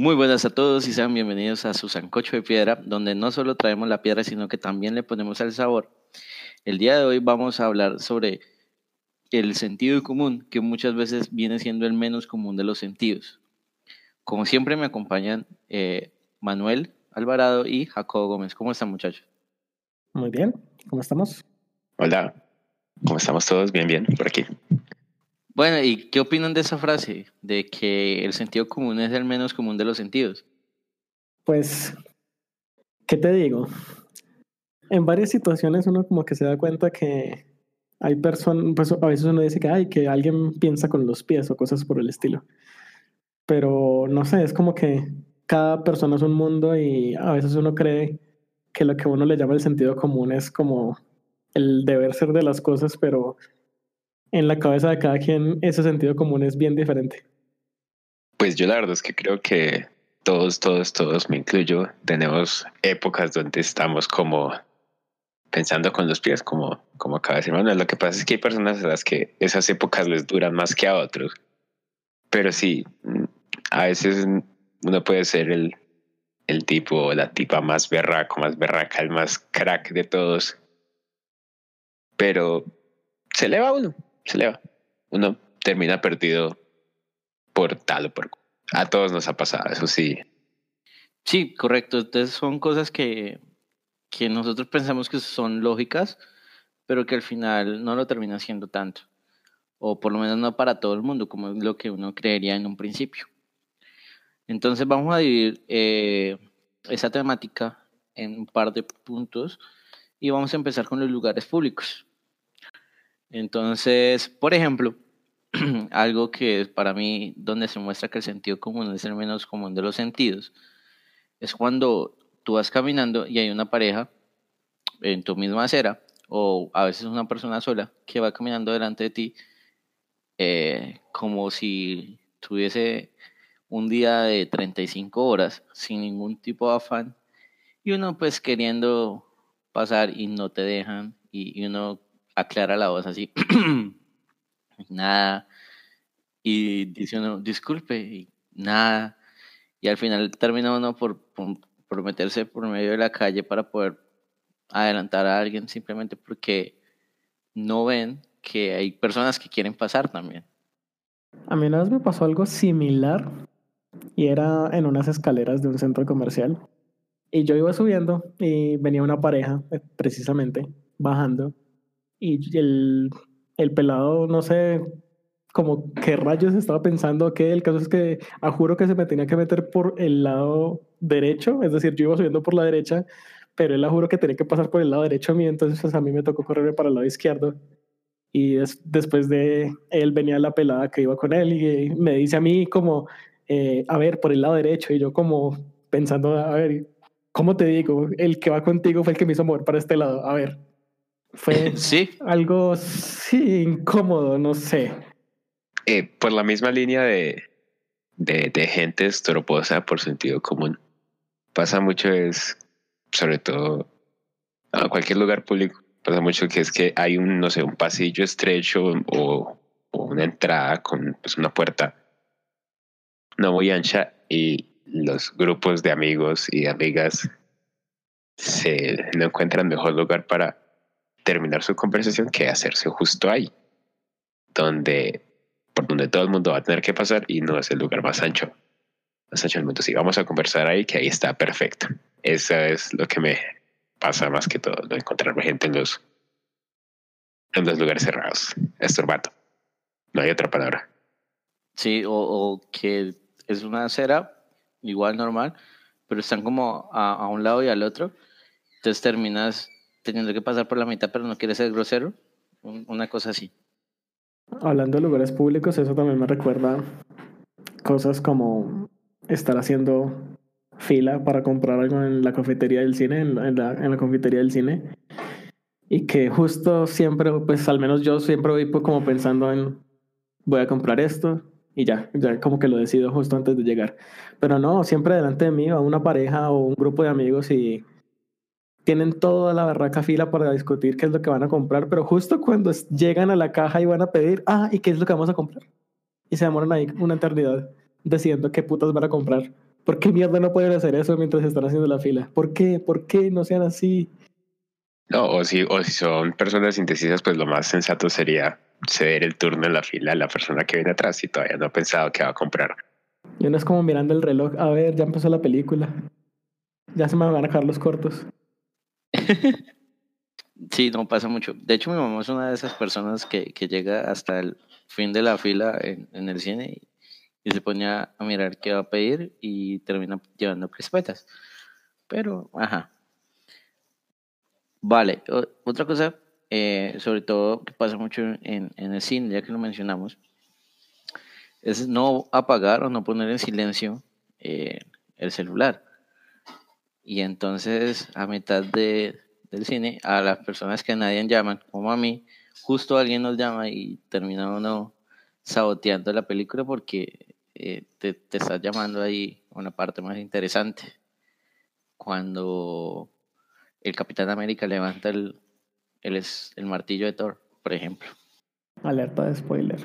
Muy buenas a todos y sean bienvenidos a su Sancocho de Piedra, donde no solo traemos la piedra, sino que también le ponemos el sabor. El día de hoy vamos a hablar sobre el sentido común, que muchas veces viene siendo el menos común de los sentidos. Como siempre me acompañan eh, Manuel Alvarado y Jacobo Gómez. ¿Cómo están muchachos? Muy bien, ¿cómo estamos? Hola, ¿cómo estamos todos? Bien, bien, por aquí. Bueno, ¿y qué opinan de esa frase? De que el sentido común es el menos común de los sentidos. Pues, ¿qué te digo? En varias situaciones uno como que se da cuenta que hay personas, pues a veces uno dice que hay, que alguien piensa con los pies o cosas por el estilo. Pero no sé, es como que cada persona es un mundo y a veces uno cree que lo que uno le llama el sentido común es como el deber ser de las cosas, pero en la cabeza de cada quien ese sentido común es bien diferente. Pues yo la verdad es que creo que todos, todos, todos, me incluyo, tenemos épocas donde estamos como pensando con los pies, como, como acaba de decir Manuel. Lo que pasa es que hay personas a las que esas épocas les duran más que a otros. Pero sí, a veces uno puede ser el, el tipo la tipa más berraco, más berraca, el más crack de todos. Pero se eleva uno se le va. Uno termina perdido por tal o por... A todos nos ha pasado, eso sí. Sí, correcto. Entonces son cosas que, que nosotros pensamos que son lógicas, pero que al final no lo termina siendo tanto. O por lo menos no para todo el mundo, como es lo que uno creería en un principio. Entonces vamos a dividir eh, esa temática en un par de puntos y vamos a empezar con los lugares públicos. Entonces, por ejemplo, algo que para mí donde se muestra que el sentido común es el menos común de los sentidos, es cuando tú vas caminando y hay una pareja en tu misma acera, o a veces una persona sola que va caminando delante de ti, eh, como si tuviese un día de 35 horas sin ningún tipo de afán, y uno pues queriendo pasar y no te dejan, y uno aclara la voz así, nada, y dice uno, disculpe, y nada, y al final termina uno por, por, meterse por medio de la calle para poder adelantar a alguien simplemente porque no ven que hay personas que quieren pasar también. A mí una vez me pasó algo similar y era en unas escaleras de un centro comercial. Y yo iba subiendo y venía una pareja, eh, precisamente, bajando y el, el pelado, no sé, como qué rayos estaba pensando que el caso es que a juro que se me tenía que meter por el lado derecho, es decir, yo iba subiendo por la derecha, pero él a juro que tenía que pasar por el lado derecho a mí, entonces pues, a mí me tocó correr para el lado izquierdo. Y después de él venía la pelada que iba con él y me dice a mí como, eh, a ver, por el lado derecho, y yo como pensando, a ver, ¿cómo te digo? El que va contigo fue el que me hizo mover para este lado, a ver. Fue ¿Sí? algo sí, incómodo, no sé. Eh, por la misma línea de, de, de gente estorbosa por sentido común. Pasa mucho es, sobre todo, a cualquier lugar público, pasa mucho que es que hay un, no sé, un pasillo estrecho o, o una entrada con pues, una puerta no muy ancha y los grupos de amigos y amigas se no encuentran mejor lugar para terminar su conversación que hacerse justo ahí, donde, por donde todo el mundo va a tener que pasar y no es el lugar más ancho, más ancho del mundo. Si vamos a conversar ahí, que ahí está perfecto. Eso es lo que me pasa más que todo, no encontrarme gente en los, en los lugares cerrados, estorbando. No hay otra palabra. Sí, o, o que es una acera igual normal, pero están como a, a un lado y al otro. Entonces terminas teniendo que pasar por la mitad, pero no quiere ser grosero. Una cosa así. Hablando de lugares públicos, eso también me recuerda cosas como estar haciendo fila para comprar algo en la cafetería del cine, en la, en la, confitería del cine. Y que justo siempre, pues al menos yo siempre voy pues, como pensando en voy a comprar esto y ya, ya como que lo decido justo antes de llegar. Pero no, siempre delante de mí va una pareja o un grupo de amigos y tienen toda la barraca fila para discutir qué es lo que van a comprar, pero justo cuando llegan a la caja y van a pedir, ah, ¿y qué es lo que vamos a comprar? Y se demoran ahí una eternidad decidiendo qué putas van a comprar, ¿Por qué mierda no pueden hacer eso mientras están haciendo la fila? ¿Por qué? ¿Por qué no sean así? No, o si, o si son personas indecisas, pues lo más sensato sería ceder el turno en la fila a la persona que viene atrás y todavía no ha pensado que va a comprar. Y uno es como mirando el reloj, a ver, ya empezó la película. Ya se me van a acabar los cortos. Sí, no pasa mucho. De hecho, mi mamá es una de esas personas que, llega hasta el fin de la fila en, el cine y, se pone a mirar qué va a pedir y termina llevando crispetas. Pero, ajá, Vale, otra cosa, eh, sobre todo que pasa mucho en, en, el cine, ya que lo mencionamos, es no apagar o no poner en silencio eh, el celular. Y entonces, a mitad de, del cine, a las personas que nadie llaman, como a mí, justo alguien nos llama y termina uno saboteando la película porque eh, te, te estás llamando ahí una parte más interesante. Cuando el Capitán América levanta el, el, el martillo de Thor, por ejemplo. Alerta de spoiler.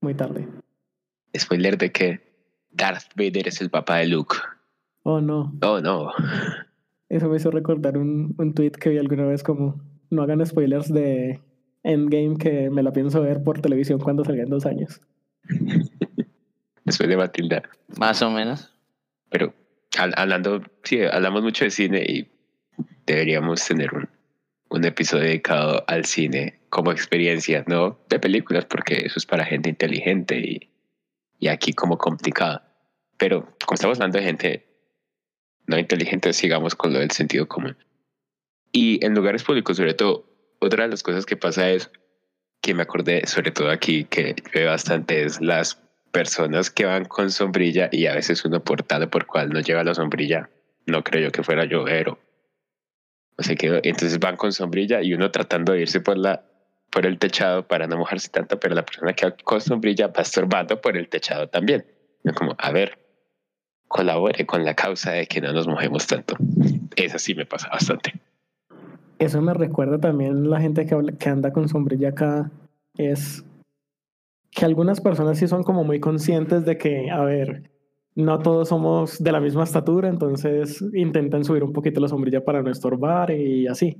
Muy tarde. ¿Spoiler de que Darth Vader es el papá de Luke. Oh, no. Oh, no. Eso me hizo recordar un, un tweet que vi alguna vez como no hagan spoilers de Endgame que me la pienso ver por televisión cuando salga en dos años. Después de Matilda. Más o menos. Pero hablando, sí, hablamos mucho de cine y deberíamos tener un, un episodio dedicado al cine como experiencia, no de películas, porque eso es para gente inteligente y, y aquí como complicada. Pero como estamos hablando de gente no inteligente, sigamos con lo del sentido común. Y en lugares públicos, sobre todo, otra de las cosas que pasa es que me acordé, sobre todo aquí, que ve bastante, es las personas que van con sombrilla y a veces uno portado por cual no lleva la sombrilla. No creo yo que fuera yo, o entonces van con sombrilla y uno tratando de irse por la por el techado para no mojarse tanto, pero la persona que va con sombrilla va estorbando por el techado también. como, a ver, colabore con la causa de que no nos mojemos tanto. Eso sí me pasa bastante. Eso me recuerda también la gente que, anda con sombrilla acá, es que algunas personas sí son como muy conscientes de que, a ver, no todos somos de la misma estatura, entonces intentan subir un poquito la sombrilla para no estorbar y así.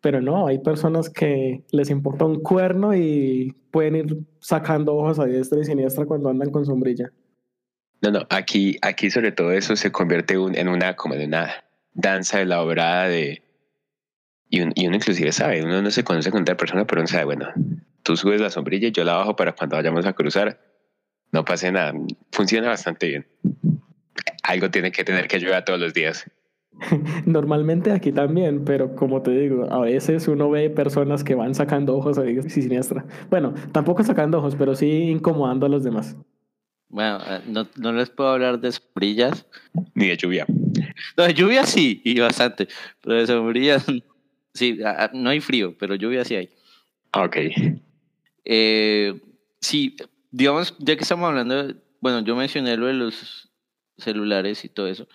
Pero no, hay personas que les importa un cuerno y pueden ir sacando hojas a diestra y siniestra cuando andan con sombrilla. No, no, aquí, aquí sobre todo eso se convierte en una, como de una danza de la obrada de... Y, uno inclusive sabe, uno no se conoce con tal persona, pero uno sabe, bueno, tú subes la sombrilla y yo la bajo para cuando vayamos a cruzar no pase nada. Funciona bastante bien. Algo tiene que tener que ayudar todos los días. Normalmente aquí también, pero como te digo, a veces uno ve personas que van sacando ojos a y siniestra. Bueno, tampoco sacando ojos, pero sí incomodando a los demás. Bueno, eh, no, no les puedo hablar de sombrillas. Ni de lluvia. No, de lluvia sí, y bastante. Pero de sombrillas, sí, no hay frío, pero lluvia sí hay. Ok. Eh, sí, digamos, ya que estamos hablando, bueno, yo mencioné lo de los celulares y todo eso.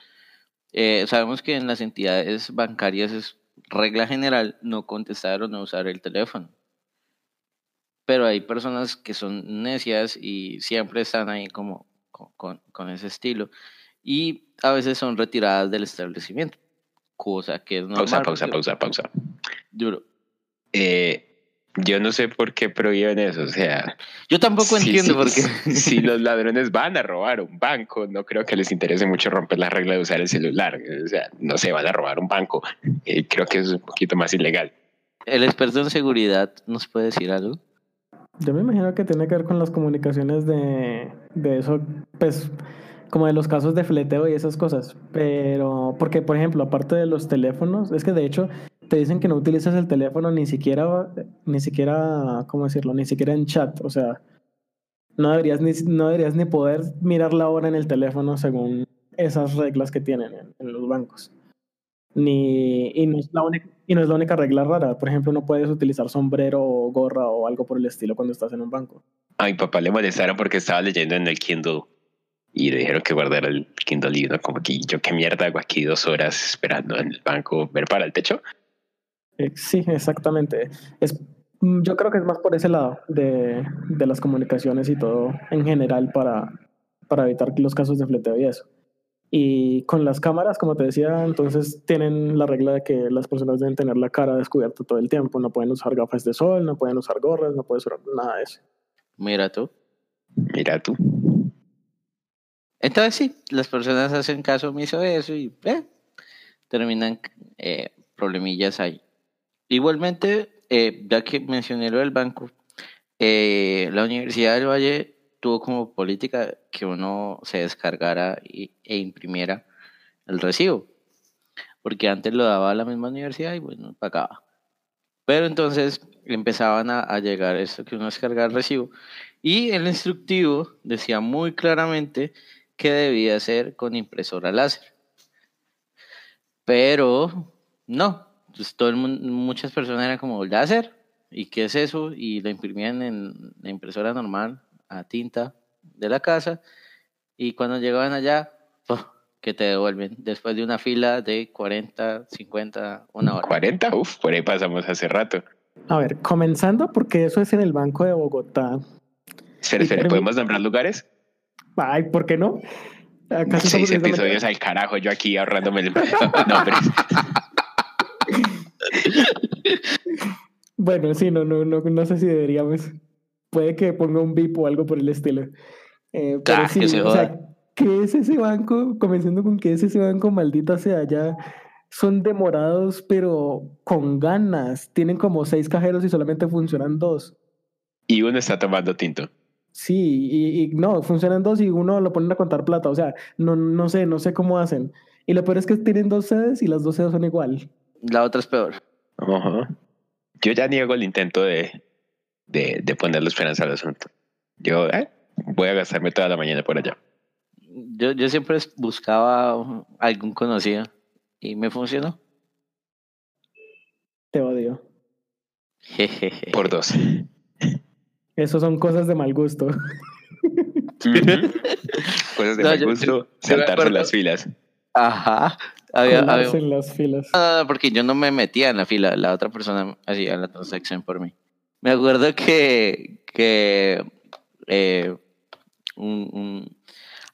Eh, sabemos que en las entidades bancarias es regla general no contestar o no usar el teléfono. Pero hay personas que son necias y siempre están ahí como con, con ese estilo. Y a veces son retiradas del establecimiento. Cosa que es normal. Pausa, pausa, pausa, pausa. Duro. Eh, yo no sé por qué prohíben eso, o sea. Yo tampoco entiendo por qué. Si los ladrones van a robar un banco, no creo que les interese mucho romper la regla de usar el celular. O sea, no se van a robar un banco. Eh, creo que eso es un poquito más ilegal. ¿El experto en seguridad nos puede decir algo? Yo me imagino que tiene que ver con las comunicaciones de, de eso, pues como de los casos de fleteo y esas cosas. Pero, porque por ejemplo, aparte de los teléfonos, es que de hecho te dicen que no utilizas el teléfono ni siquiera, ni siquiera, ¿cómo decirlo? Ni siquiera en chat. O sea, no deberías ni, no deberías ni poder mirar la hora en el teléfono según esas reglas que tienen en, los bancos. Ni, y, no es la única, y no es la única regla rara. Por ejemplo, no puedes utilizar sombrero o gorra o algo por el estilo cuando estás en un banco. A mi papá le molestaron porque estaba leyendo en el Kindle y le dijeron que guardara el Kindle y como que yo qué mierda hago aquí dos horas esperando en el banco ver para el techo. Eh, sí, exactamente. Es, mm, yo creo que es más por ese lado de, las comunicaciones y todo en general para, para evitar los casos de fleteo y eso. Y con las cámaras, como te decía, entonces tienen la regla de que las personas deben tener la cara descubierta todo el tiempo. No pueden usar gafas de sol, no pueden usar gorras, no pueden usar nada de eso. Mira tú. Mira tú. Entonces sí, las personas hacen caso omiso de eso y eh, terminan eh, problemillas ahí. Igualmente, eh, ya que mencioné lo del banco, eh, la Universidad del Valle tuvo como política que uno se descargara y, e imprimiera el recibo, porque antes lo daba la misma universidad y bueno, pagaba. Pero entonces empezaban a, a llegar esto que uno descargaba el recibo y el instructivo decía muy claramente que debía ser con impresora láser. Pero no, pues todo el mundo, muchas personas eran como láser, ¿y qué es eso? Y lo imprimían en la impresora normal, a tinta de la casa, y cuando llegaban allá, ¡puf! que te devuelven después de una fila de 40, 50, una hora. 40, uf, por ahí pasamos hace rato. A ver, comenzando porque eso es en el Banco de Bogotá. Espera, ¿podemos nombrar lugares? Ay, ¿por qué no? ¿Acaso Seis episodios al carajo, yo aquí ahorrándome el nombres. Bueno, sí, no, no, no, no sé si deberíamos. Puede que ponga un bip o algo por el estilo. Eh, pero Ah, sí, que se o sea, joda. ¿qué es ese banco? Comenzando con que es ese banco, maldita sea, ya son demorados, pero con ganas. Tienen como seis cajeros y solamente funcionan dos. Y uno está tomando tinto. Sí, y, y no, funcionan dos y uno lo ponen a contar plata. O sea, no, no sé, no sé cómo hacen. Y lo peor es que tienen dos sedes y las dos sedes son igual. La otra es peor. Ajá. Yo ya niego el intento de, de, de ponerle esperanza al asunto. Yo eh, voy a gastarme toda la mañana por allá. Yo, yo siempre buscaba algún conocido y me funcionó. Te odio. Jejeje. Por dos. Eso son cosas de mal gusto. Cosas de No, mal yo- gusto, saltarse las filas. Ajá. Había, en las filas. Ah, porque yo no me metía en la fila, la otra persona hacía la transacción por mí. Me acuerdo que, que eh, un, un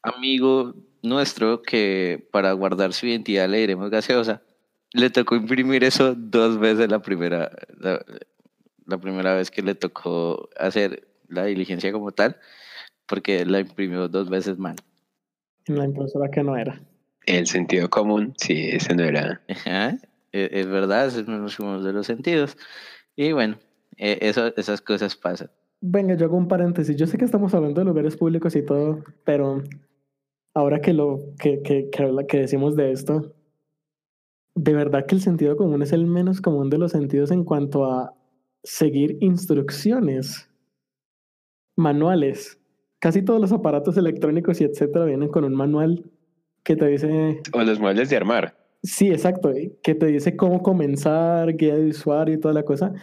amigo nuestro que para guardar su identidad le diremos gaseosa, le tocó imprimir eso dos veces la primera, la, la primera vez que le tocó hacer la diligencia como tal, porque la imprimió dos veces mal. En la impresora que no era. El sentido común, sí, ese no era. Ajá, e- Es, verdad, es uno de los sentidos. Y bueno, eh, eso, esas cosas pasan. Venga, yo hago un paréntesis. Yo sé que estamos hablando de lugares públicos y todo, pero ahora que lo que, que, que, que decimos de esto, de verdad que el sentido común es el menos común de los sentidos en cuanto a seguir instrucciones manuales. Casi todos los aparatos electrónicos y etcétera vienen con un manual que te dice O los muebles de armar. Sí, exacto, que te dice cómo comenzar, guía de usuario y toda la cosa,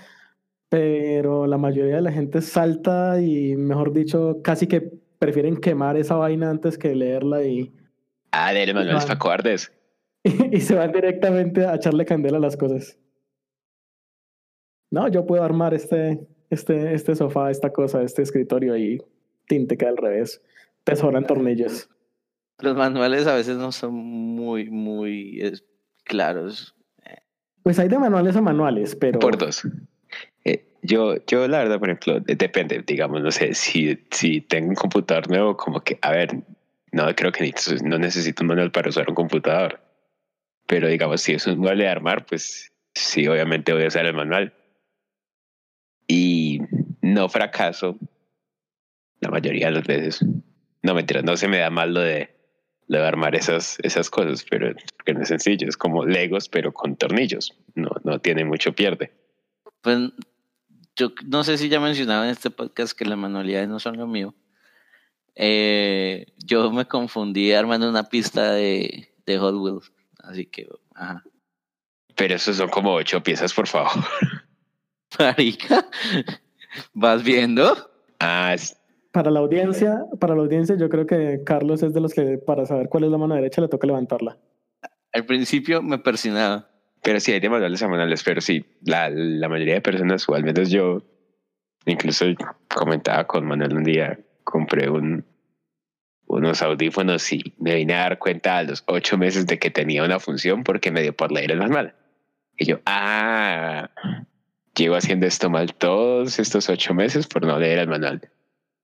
pero la mayoría de la gente salta y, mejor dicho, casi que prefieren quemar esa vaina antes que leerla y, Ah, de los manuales para cobardes. y se van directamente a echarle candela a las cosas. No, yo puedo armar este, este, este sofá, esta cosa, este escritorio y tinte queda al revés. Te sobran tornillos. Los manuales a veces no son muy, muy eh, claros. Pues hay de manuales a manuales, pero... Por dos. Eh, yo, yo, la verdad, por ejemplo, de- depende, digamos, no sé, si, si tengo un computador nuevo, como que, a ver, no creo que necesito, no necesito un manual para usar un computador. Pero digamos, si es un mueble de armar, pues sí, obviamente voy a usar el manual. Y no fracaso la mayoría de las veces. No mentira, no se me da mal lo de, lo de armar esas, esas cosas, pero que no es sencillo, es como Legos, pero con tornillos. No, no tiene mucho pierde. Pues yo no sé si ya mencionaba en este podcast que las manualidades no son lo mío. Eh, yo me confundí armando una pista de, de Hot Wheels. Así que, ajá. Pero esos son como ocho piezas, por favor. Marica, ¿vas viendo? Ah, es- Para la audiencia, para la audiencia, yo creo que Carlos es de los que para saber cuál es la mano derecha le toca levantarla. Al principio me persinaba. Pero sí hay de manuales a manuales, pero sí, la, la mayoría de personas, o al menos yo, incluso comentaba con Manuel un día, compré un, unos audífonos y me vine a dar cuenta a los ocho meses de que tenía una función porque me dio por leer el manual. Y yo, ah, llevo haciendo esto mal todos estos ocho meses por no leer el manual.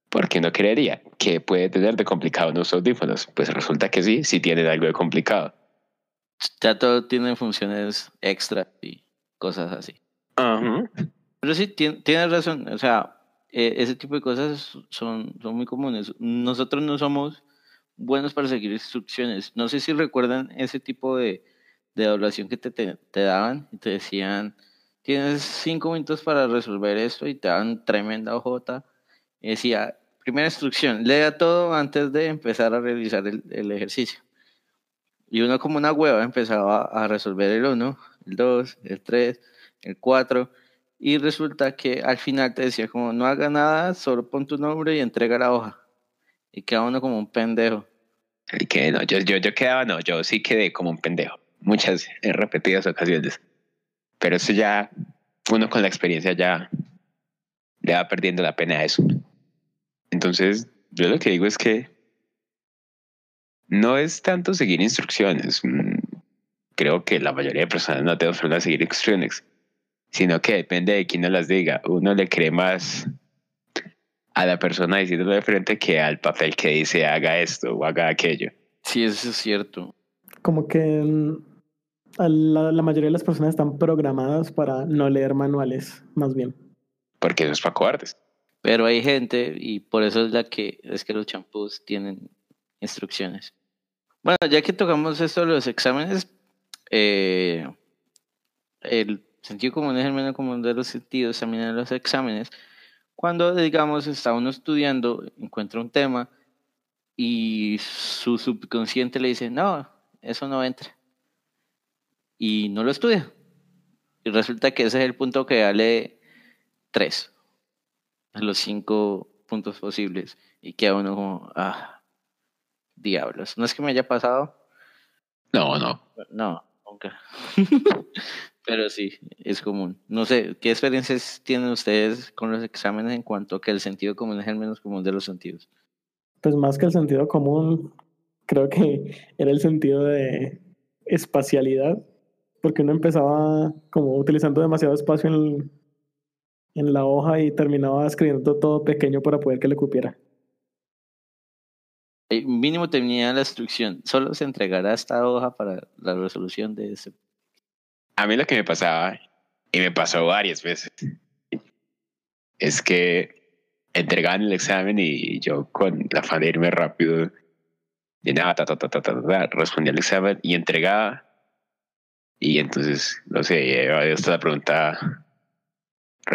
Porque no creería que puede tener de complicado unos audífonos. Pues resulta que sí, sí tienen algo de complicado. Ya todo tiene funciones extra y cosas así. Ajá. Pero sí, tien- tienes razón. O sea, eh, ese tipo de cosas son, son muy comunes. Nosotros no somos buenos para seguir instrucciones. No sé si recuerdan ese tipo de, de evaluación que te, te, te daban y te decían, tienes cinco minutos para resolver esto y te dan tremenda hojota. Y decía, primera instrucción, lea todo antes de empezar a realizar el, el ejercicio. Y uno como una hueva empezaba a resolver el 1, el 2, el 3, el 4. Y resulta que al final te decía como no haga nada, solo pon tu nombre y entrega la hoja. Y queda uno como un pendejo. Que no, yo, yo, yo quedaba, no, yo sí quedé como un pendejo. Muchas, en repetidas ocasiones. Pero eso ya, uno con la experiencia ya le va perdiendo la pena a eso. Entonces, yo lo que digo es que no es tanto seguir instrucciones. Mm, Creo que la mayoría de personas no problema de seguir instrucciones, sino que depende de quién nos las diga. Uno le cree más a la persona diciéndolo de frente que al papel que dice haga esto o haga aquello. Sí, eso es cierto. Como que la mayoría de las personas están programadas para no leer manuales, más bien. Porque eso es para cobardes. Pero hay gente, y por eso es la que es que los champús tienen instrucciones. Bueno, ya que tocamos esto de los exámenes, eh, el sentido común es el menos común de los sentidos también en los exámenes. Cuando, digamos, está uno estudiando, encuentra un tema y su subconsciente le dice, no, eso no entra. Y no lo estudia. Y resulta que ese es el punto que vale tres a los cinco puntos posibles y queda uno como, ah, diablos. No es que me haya pasado, No, no. no, nunca. Pero sí, es común. No sé, ¿qué experiencias tienen ustedes con los exámenes en cuanto a que el sentido común es el menos común de los sentidos? Pues más que el sentido común, creo que era el sentido de espacialidad, porque uno empezaba como utilizando demasiado espacio en, en la hoja y terminaba escribiendo todo pequeño para poder que le cupiera. Eh, Mínimo tenía la instrucción, solo se entregará esta hoja para la resolución de ese. A mí lo que me pasaba, y me pasó varias veces, es que entregaban el examen y yo con la afán de irme rápido, llenaba, ta, ta, respondía el examen y entregaba. Y entonces, no sé, hasta la pregunta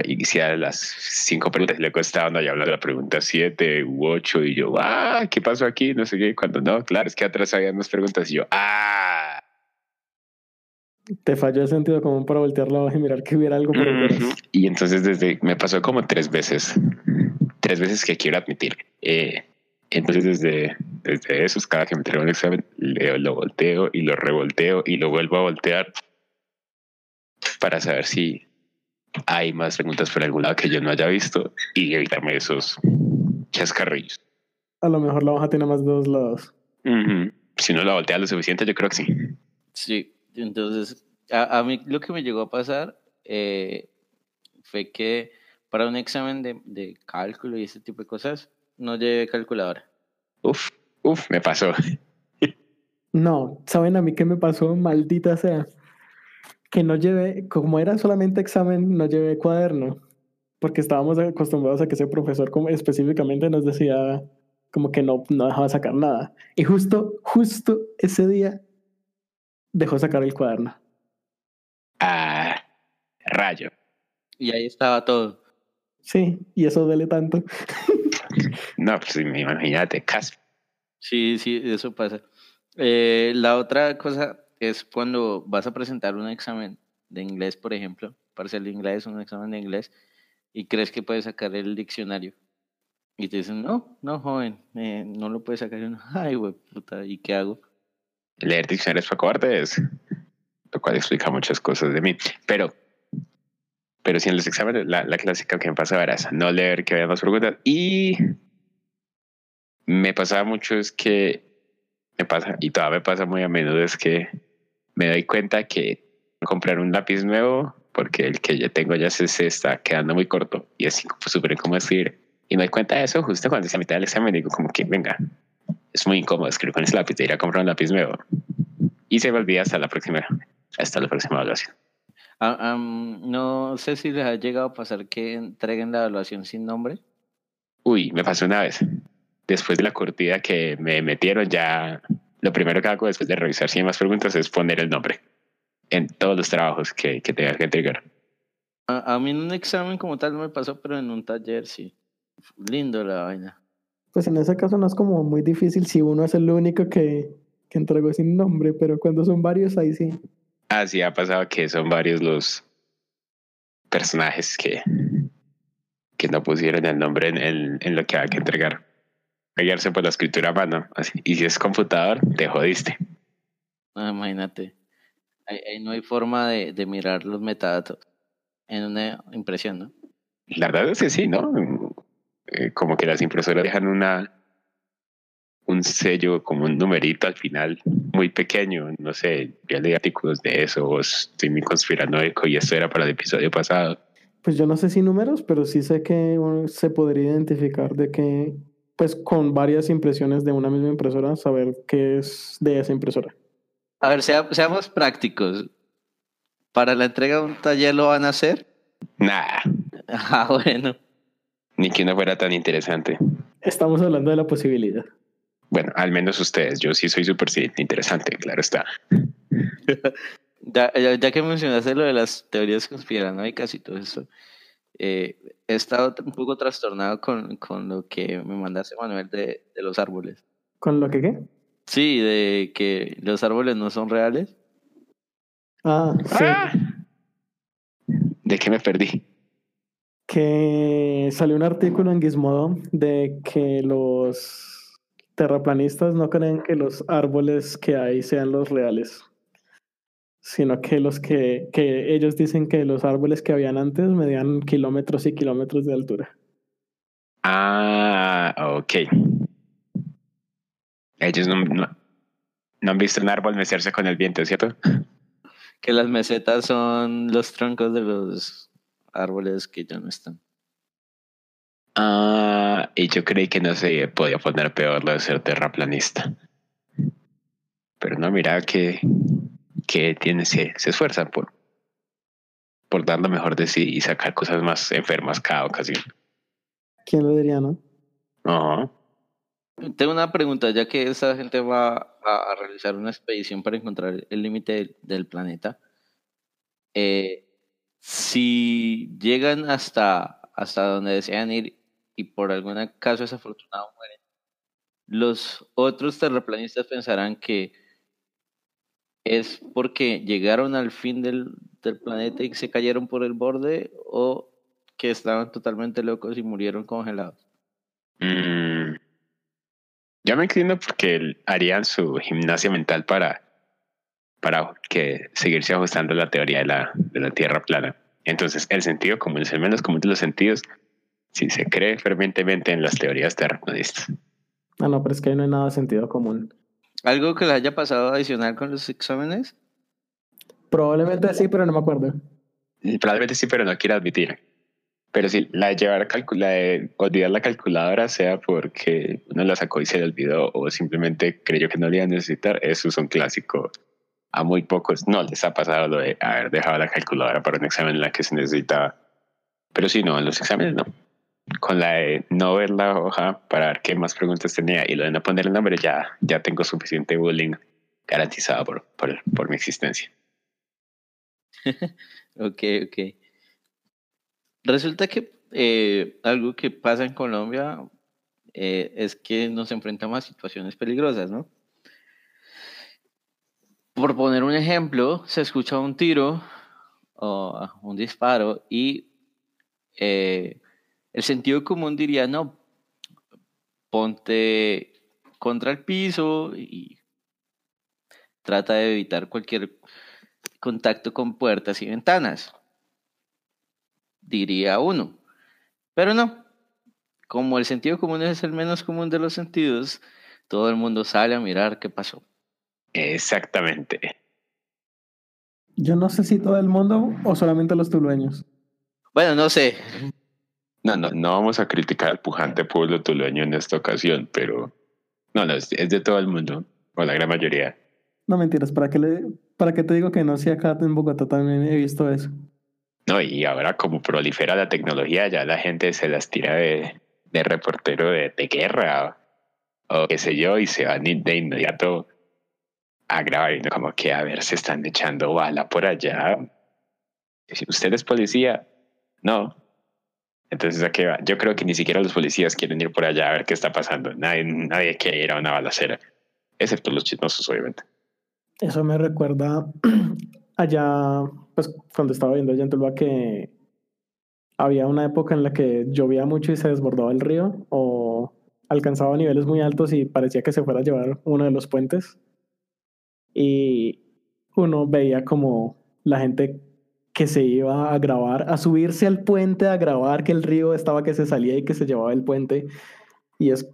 inicial, las cinco preguntas, y luego estaban ahí hablando de la pregunta siete u ocho, y yo, ah, ¿qué pasó aquí? No sé qué, cuando no, claro, es que atrás había más preguntas, y yo, ah. Te falló el sentido común para voltear la hoja y mirar que hubiera algo por ahí. Ujú. Y entonces desde me pasó como tres veces, tres veces que quiero admitir. Eh, entonces desde, desde esos, cada que me entrego un examen, leo, lo volteo y lo revolteo y lo vuelvo a voltear para saber si hay más preguntas por algún lado que yo no haya visto y evitarme esos chascarrillos. A lo mejor la hoja tiene más de dos lados. Si no la voltea lo suficiente, yo creo que sí. Sí, entonces, a, a mí lo que me llegó a pasar eh, fue que para un examen de, de cálculo y ese tipo de cosas, no llevé calculadora. Uf, uf, me pasó. No, ¿saben a mí qué me pasó? Maldita sea. Que no llevé, como era solamente examen, no llevé cuaderno. Porque estábamos acostumbrados a que ese profesor como específicamente nos decía como que no, no dejaba sacar nada. Y justo, justo ese día dejó sacar el cuaderno. Ah, rayo. Y ahí estaba todo. Sí, y eso duele tanto. No, pues imagínate, casi. Sí, sí, eso pasa. Eh, la otra cosa es cuando vas a presentar un examen de inglés, por ejemplo, parcial de inglés, un examen de inglés, y crees que puedes sacar el diccionario. Y te dicen, no, no, joven, eh, no lo puedes sacar. Y uno, ay, güey, puta, ¿y qué hago? Leer diccionarios para cobardes, lo cual explica muchas cosas de mí. Pero, pero si en los exámenes, la, la clásica que me pasaba era esa, no leer que había más preguntas y me pasaba mucho es que me pasa, y todavía me pasa muy a menudo, es que me doy cuenta que comprar un lápiz nuevo porque el que yo tengo ya se, se está quedando muy corto y es súper incómodo escribir. Y me doy cuenta de eso justo cuando se a mitad del examen digo como que venga, es muy incómodo escribir con ese lápiz, de ir a comprar un lápiz nuevo. Y se me olvida hasta la próxima, hasta la próxima evaluación. Ah, no sé si les ha llegado a pasar que entreguen la evaluación sin nombre. Uy, me pasó una vez. Después de la curtida que me metieron, ya lo primero que hago después de revisar si hay más preguntas es poner el nombre en todos los trabajos que, que tenga que entregar. A, a, mí en un examen como tal no me pasó, pero en un taller sí. Lindo la vaina. Pues en ese caso no es como muy difícil si uno es el único que, que entregó sin nombre, pero cuando son varios ahí sí. Ah, sí, ha pasado que son varios los personajes que, que no pusieron el nombre en, en, en lo que hay que entregar. Guiarse por la escritura a mano. Así. Y si es computador, te jodiste. Ah, imagínate. Ahí, ahí, no hay forma de, de mirar los metadatos en una impresión, ¿no? La verdad es que sí, ¿no? Eh, como que las impresoras dejan una un sello como un numerito al final muy pequeño, no sé, ya leí artículos de eso, o estoy muy conspiranoico y esto era para el episodio pasado. Pues yo no sé si números, pero sí sé que bueno, se podría identificar de que, pues con varias impresiones de una misma impresora, saber qué es de esa impresora. A ver, sea, seamos prácticos. ¿Para la entrega de un taller lo van a hacer? Nada. Ah, bueno. Ni que no fuera tan interesante. Estamos hablando de la posibilidad. Bueno, al menos ustedes. Yo sí soy súper interesante, claro está. ya, ya, ya, que mencionaste lo de las teorías conspiranoicas y todo eso, eh, he estado un poco trastornado con, con lo que me mandaste, Manuel, de, de los árboles. ¿Con lo que qué? Sí, de que los árboles no son reales. Ah, sí. Ah. ¿De qué me perdí? Que salió un artículo en Gizmodo de que los terraplanistas no creen que los árboles que hay sean los reales, sino que los que, que ellos dicen que los árboles que habían antes medían kilómetros y kilómetros de altura. Ah, ok. Ellos no, no, no han visto un árbol mecerse con el viento, ¿cierto? Que las mesetas son los troncos de los árboles que ya no están. Ah, y yo creí que no se podía poner peor lo de ser terraplanista. Pero no, mira que, que tiene, se, se esfuerzan por, por dar lo mejor de sí y sacar cosas más enfermas cada ocasión. ¿Quién lo diría, no? Ajá. Tengo una pregunta, ya que esa gente va a, a realizar una expedición para encontrar el límite del, del, planeta. Eh, si llegan hasta, hasta donde desean ir y por algún caso desafortunado mueren, los otros terraplanistas pensarán que es porque llegaron al fin del, del planeta y se cayeron por el borde o que estaban totalmente locos y murieron congelados. Mm. Yo me inclino porque harían su gimnasia mental para, para que seguirse ajustando a la teoría de la, de la Tierra plana. Entonces, el sentido común es el menos común de los sentidos si se cree fervientemente en las teorías terraplanistas. Ah, no, pero es que ahí no hay nada de sentido común. ¿Algo que le haya pasado adicional con los exámenes? Probablemente sí, pero no me acuerdo. Probablemente sí, pero no quiero admitir. Pero sí, la de llevar la de olvidar la calculadora, sea porque uno la sacó y se le olvidó, o simplemente creyó que no le iba a necesitar, eso es un clásico. A muy pocos no les ha pasado lo de haber dejado la calculadora para un examen en la que se necesitaba. Pero sí, no, en los exámenes no. Con la de no ver la hoja para ver qué más preguntas tenía y lo de no poner el nombre, ya, ya tengo suficiente bullying garantizado por, por, mi existencia. ok, ok. Resulta que eh, algo que pasa en Colombia eh, es que nos enfrentamos a situaciones peligrosas, ¿no? Por poner un ejemplo, se escucha un tiro o un disparo y eh, el sentido común diría, no, ponte contra el piso y trata de evitar cualquier contacto con puertas y ventanas diría uno. Pero no. como el sentido común es el menos común de los sentidos, todo el mundo sale a mirar qué pasó. Exactamente. Yo no sé si todo el mundo o solamente los tulueños. Bueno, no sé. No, no, no vamos a criticar al pujante pueblo tulueño en esta ocasión, pero no, no, es, de todo el mundo, o la gran mayoría. No mentiras, ¿para qué, le, ¿para qué te digo que no? Si acá en Bogotá también he visto eso. No, y ahora como prolifera la tecnología, ya la gente se las tira de, de reportero de, de guerra o, o qué sé yo, y se van de inmediato a grabar, y no como que a ver, se están echando bala por allá. Usted es policía, no. Entonces, ¿a qué va? Yo creo que ni siquiera los policías quieren ir por allá a ver qué está pasando. Nadie, nadie quiere ir a una balacera, excepto los chismosos, obviamente. Eso me recuerda allá, pues cuando estaba viendo allá en Tuluá que había una época en la que llovía mucho y se desbordaba el río o alcanzaba niveles muy altos y parecía que se fuera a llevar uno de los puentes. Y uno veía como la gente que se iba a grabar, a subirse al puente a grabar que el río estaba que se salía y que se llevaba el puente. Y es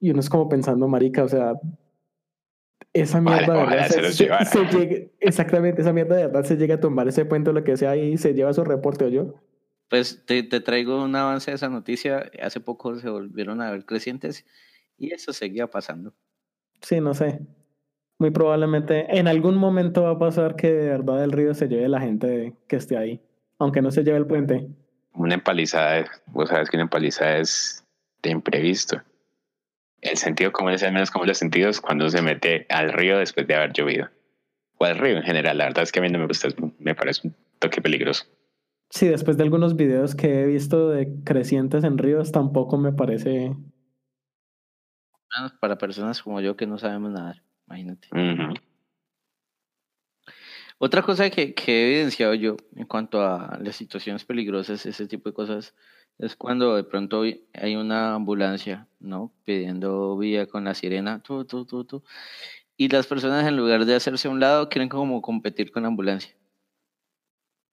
y uno es como pensando, marica, o sea, esa mierda de ojalá verdad se se, se- llegue- exactamente, esa mierda de verdad se llega a tumbar ese puente o lo que sea y se lleva su reporte o yo. Pues te, te traigo un avance de esa noticia. Hace poco se volvieron a ver crecientes y eso seguía pasando. Sí, no sé. Muy probablemente en algún momento va a pasar que de verdad el río se lleve la gente que esté ahí, aunque no se lleve el puente. Una empalizada, vos sabes que una empalizada es de imprevisto. El sentido común es el menos común de los sentidos cuando se mete al río después de haber llovido. O al río en general. La verdad es que a mí no me gusta, me parece un toque peligroso. Sí, después de algunos videos que he visto de crecientes en ríos, tampoco me parece. Para personas como yo que no sabemos nadar, imagínate. Otra cosa que, que he evidenciado yo en cuanto a las situaciones peligrosas, ese tipo de cosas, es cuando de pronto hay una ambulancia, ¿no? Pidiendo vía con la sirena, tú, tú, tú, tú. Y las personas en lugar de hacerse a un lado quieren como competir con la ambulancia.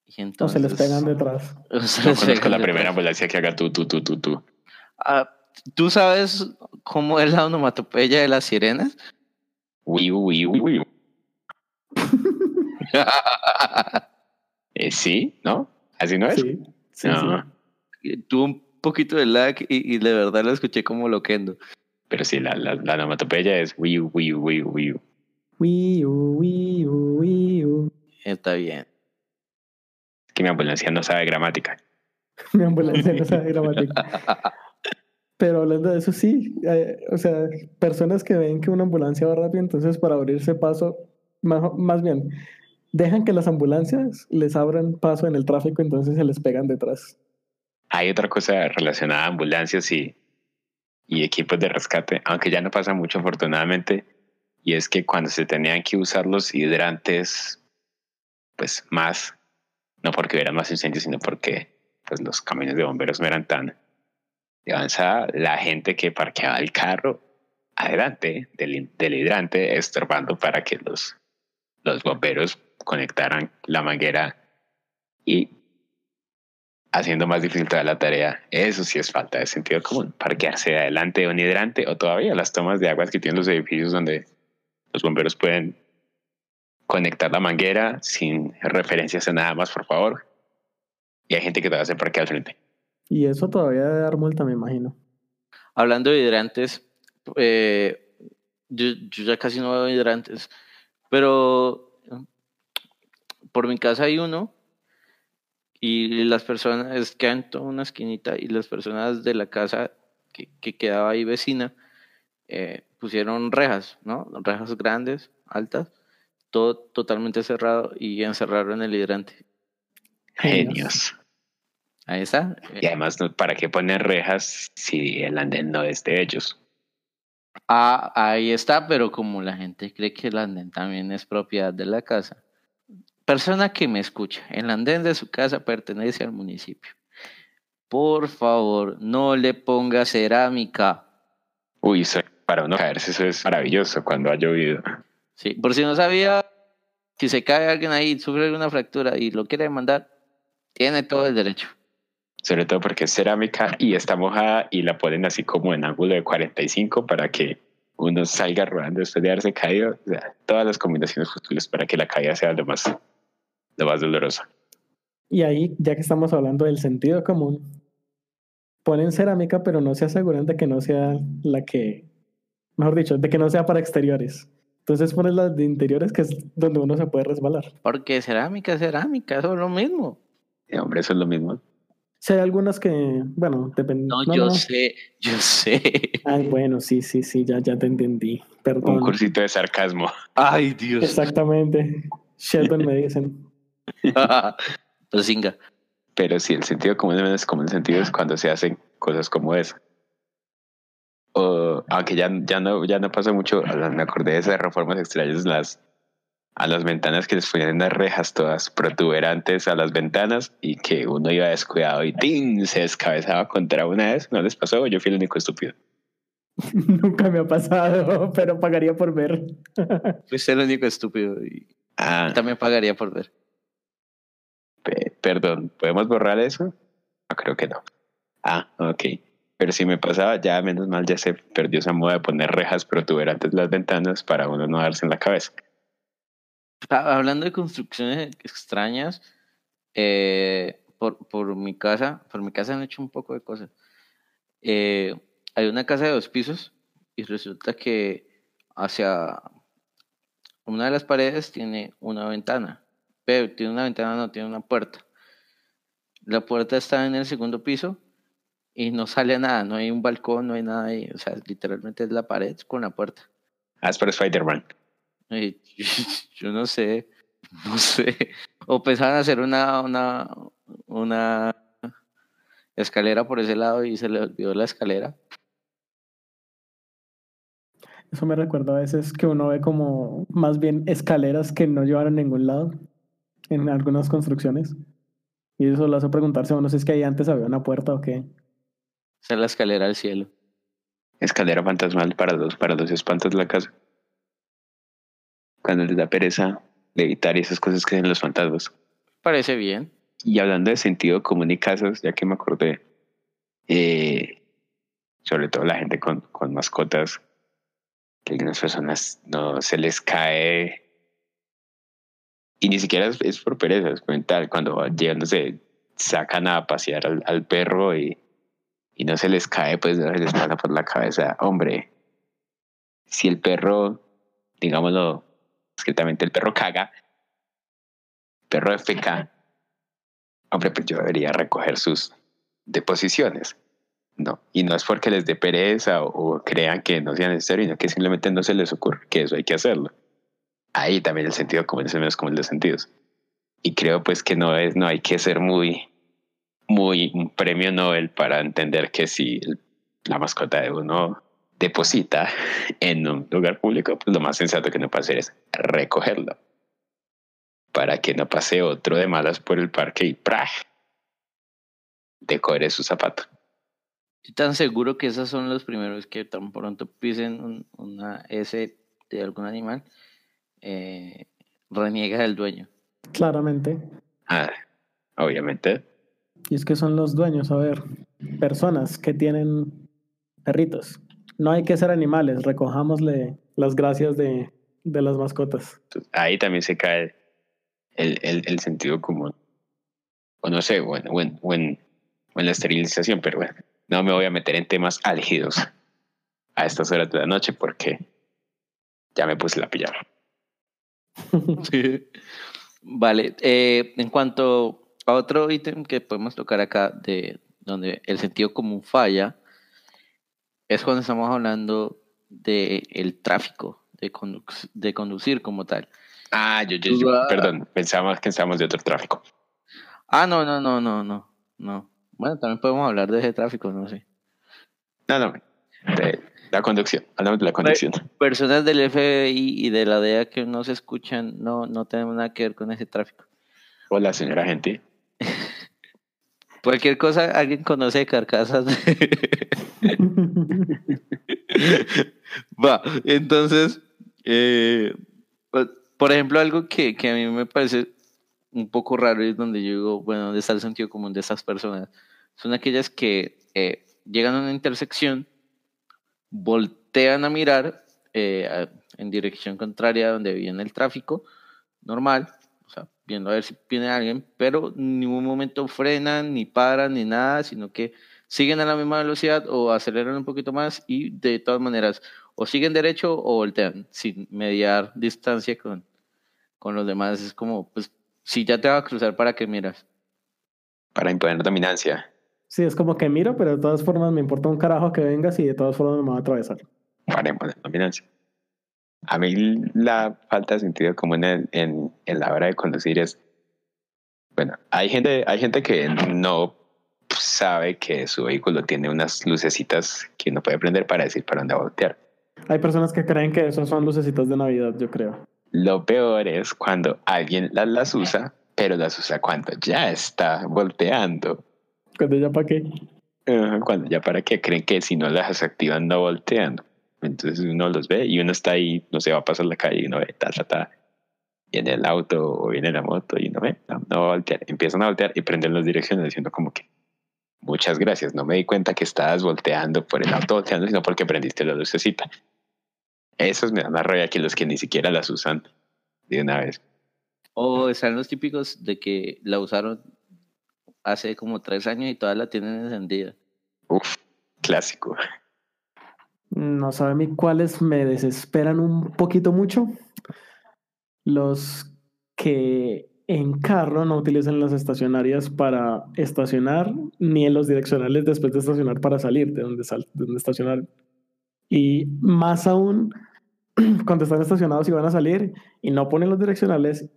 Y O se les pegan detrás. o se No les conozco la detrás. primera ambulancia que haga tú, tú, tú, tú, tú. Ah, ¿Tú sabes cómo es la onomatopeya de las sirenas? Uy, uy, uy, uy. Eh, sí, ¿no? ¿Así no es? Sí, sí, No, sí. Tuvo un poquito de lag y, y de verdad lo escuché como loquendo. pero sí, la, la, la onomatopeya es uy. Wii U, Wii U, Wii U. Está bien. Es que mi ambulancia no sabe gramática. Mi ambulancia no sabe gramática. Pero hablando de eso, sí. eh, o sea, personas que ven que una ambulancia va rápido, entonces para abrirse paso, más, más bien, dejan que las ambulancias les abran paso en el tráfico, entonces se les pegan detrás. Hay otra cosa relacionada a ambulancias y, y equipos de rescate, aunque ya no pasa mucho afortunadamente, y es que cuando se tenían que usar los hidrantes, pues más, no porque hubiera más incendios, sino porque pues, los camiones de bomberos no eran tan de la gente que parqueaba el carro adelante del, del hidrante, estorbando para que los, los bomberos conectaran la manguera y haciendo más difícil toda la tarea. Eso sí es falta de sentido común. Parquearse adelante de un hidrante o todavía las tomas de aguas que tienen los edificios donde los bomberos pueden conectar la manguera sin referencias a nada más, por favor. Y hay gente que todavía se parquea al frente. Y eso todavía debe dar multa, me imagino. Hablando de hidrantes, eh, yo, yo ya casi no veo hidrantes, pero por mi casa hay uno y las personas, es que en toda una esquinita y las personas de la casa que, que quedaba ahí vecina eh, pusieron rejas, ¿no? Rejas grandes, altas, todo totalmente cerrado y encerraron el hidrante. Genios. Ahí está. Y además, ¿no? ¿para qué poner rejas si el andén no es de ellos? Ah, ahí está, pero como la gente cree que el andén también es propiedad de la casa. Persona que me escucha, el andén de su casa pertenece al municipio. Por favor, no le ponga cerámica. Uy, para uno caerse eso es maravilloso cuando ha llovido. Sí, por si no sabía, si se cae alguien ahí, sufre alguna fractura y lo quiere demandar, tiene todo el derecho. Sobre todo porque es cerámica y está mojada y la ponen así como en ángulo de 45 para que uno salga rodando después de haberse caído. O sea, todas las combinaciones posibles para que la caída sea lo más, lo más dolorosa. Y ahí, ya que estamos hablando del sentido común, ponen cerámica, pero no se aseguran de que no sea la que, mejor dicho, de que no sea para exteriores. Entonces ponen las de interiores, que es donde uno se puede resbalar. Porque cerámica, cerámica, eso es lo mismo. Eh, hombre, eso es lo mismo. Sí, hay algunas que, bueno, depende. No, yo sé, yo sé. Ay, bueno, sí, sí, sí, ya, ya te entendí. Perdón. Un cursito de sarcasmo. Ay, Dios. Exactamente. Sheldon me dicen. Tosinga. Pero sí, el sentido común es como el sentido es cuando se hacen cosas como esa. O, aunque ya, ya, no, ya no pasa mucho, me acordé de esas reformas extrañas las, a las ventanas que les ponían unas rejas todas protuberantes a las ventanas y que uno iba descuidado y ¡ting! se descabezaba contra una vez. ¿No les pasó? Yo fui el único estúpido. Nunca me ha pasado, pero pagaría por ver. Fuiste el único estúpido y Ah, también pagaría por ver. pe- perdón, ¿podemos borrar eso? No, creo que no. Ah, ok. Pero si me pasaba, ya menos mal ya se perdió esa moda de poner rejas protuberantes en las ventanas para uno no darse en la cabeza. Hablando de construcciones extrañas, eh, por, por mi casa, por mi casa han hecho un poco de cosas. Eh, hay una casa de dos pisos y resulta que hacia una de las paredes tiene una ventana, pero tiene una ventana, no tiene una puerta. La puerta está en el segundo piso y no sale nada, no hay un balcón, no hay nada ahí, o sea, literalmente es la pared con la puerta. Es para Spider-Man. Eh, Yo no sé, no sé. O pensaban hacer una, una, una escalera por ese lado y se le olvidó la escalera. Eso me recuerda a veces que uno ve como más bien escaleras que no llevan a ningún lado en algunas construcciones. Y eso lo hace preguntarse a uno si es que ahí antes había una puerta o qué. Esa es la escalera al cielo. Escalera fantasmal para los, para los espantos de la casa. Cuando les da pereza levitar y esas cosas que hacen los fantasmas. Parece bien. Y hablando de sentido común y casas, ya que me acordé, eh, sobre todo la gente con, con mascotas, que algunas personas no se les cae. Y ni siquiera es, es por pereza, es mental. Cuando llegan, no sé, sacan a pasear al, al perro y, y no se les cae, pues no se les pasa por la cabeza. Hombre, si el perro, digámoslo, escritamente el perro caga, el perro FK, hombre, pues yo debería recoger sus deposiciones. No, y no es porque les dé pereza o, o crean que no sea necesario, sino que simplemente no se les ocurre que eso hay que hacerlo. Ahí también el sentido común es el menos común de los sentidos. Y creo pues que no es, no hay que ser muy, muy un premio Nobel para entender que si la mascota de uno deposita en un lugar público, pues lo más sensato que no puede hacer es recogerlo. Para que no pase otro de malas por el parque y ¡praj! decore su zapato. Estoy tan seguro que esos son los primeros que tan pronto pisen un- una S de algún animal, eh, reniega del dueño. Claramente. Ah, obviamente. Y es que son los dueños, a ver, personas que tienen perritos. No hay que ser animales, recojámosle las gracias de, de las mascotas. Ahí también se cae el, el, el sentido común. O no sé, o en, o en- o en- o en la esterilización, pero bueno, no me voy a meter en temas álgidos a estas horas de la noche porque ya me puse la pijama. Vale, eh, en cuanto a otro ítem que podemos tocar acá, de donde el sentido común falla, es cuando estamos hablando de el tráfico, de, conduc- de conducir como tal. Ah, yo, yo, yo, perdón, pensaba que estábamos de otro tráfico. Ah, no, no, no, no, no, no. Bueno, también podemos hablar de ese tráfico, no sé. No, no, de la conducción, hablamos de la conducción. Personas del FBI y de la DEA que no se escuchan, no, no tenemos nada que ver con ese tráfico. Hola, señora gente. Cualquier cosa, alguien conoce carcasas. Va, entonces, eh, pues, por ejemplo, algo que, que a mí me parece un poco raro es donde yo digo, bueno, ¿dónde está el sentido común de estas personas? son aquellas que eh, llegan a una intersección, voltean a mirar eh, en dirección contraria a donde viene el tráfico normal, viendo a ver si viene alguien, pero en ningún momento frenan, ni paran, ni nada, sino que siguen a la misma velocidad o aceleran un poquito más y de todas maneras o siguen derecho o voltean sin mediar distancia con, con los demás. Es como, pues, si ya te va a cruzar, ¿para qué miras? Para imponer dominancia. Sí, es como que miro, pero de todas formas me importa un carajo que vengas y de todas formas me va a atravesar. Para imponer dominancia. A mí la falta de sentido común en, en, en la hora de conducir es, bueno, hay gente, hay gente que no sabe que su vehículo tiene unas lucecitas que uno puede prender para decir para dónde voltear. Hay personas que creen que eso son lucecitas de Navidad, yo creo. Lo peor es cuando alguien las, las usa, pero las usa cuando ya está volteando. ¿Cuando ya para qué? cuando ya para qué creen que si no las activan no voltean. Entonces uno los ve y uno está ahí, no se va a pasar la calle y uno ve, ta, ta, ta. Viene el auto o viene la moto y uno ve, no, no va a voltear. Empiezan a voltear y prenden las direcciones diciendo como que muchas gracias, no me di cuenta que estabas volteando por el auto volteando, sino porque prendiste la lucecita. Esos me dan más rabia que los que ni siquiera las usan de una vez. O están los típicos de que la usaron hace como tres años y todavía la tienen encendida. Uf, clásico. No sabe mí cuáles me desesperan un poquito mucho. Los que en carro no utilizan las estacionarias para estacionar, ni en los direccionales después de estacionar para salir de donde, sal, de donde estacionar. Y más aún, cuando están estacionados y van a salir y no ponen los direccionales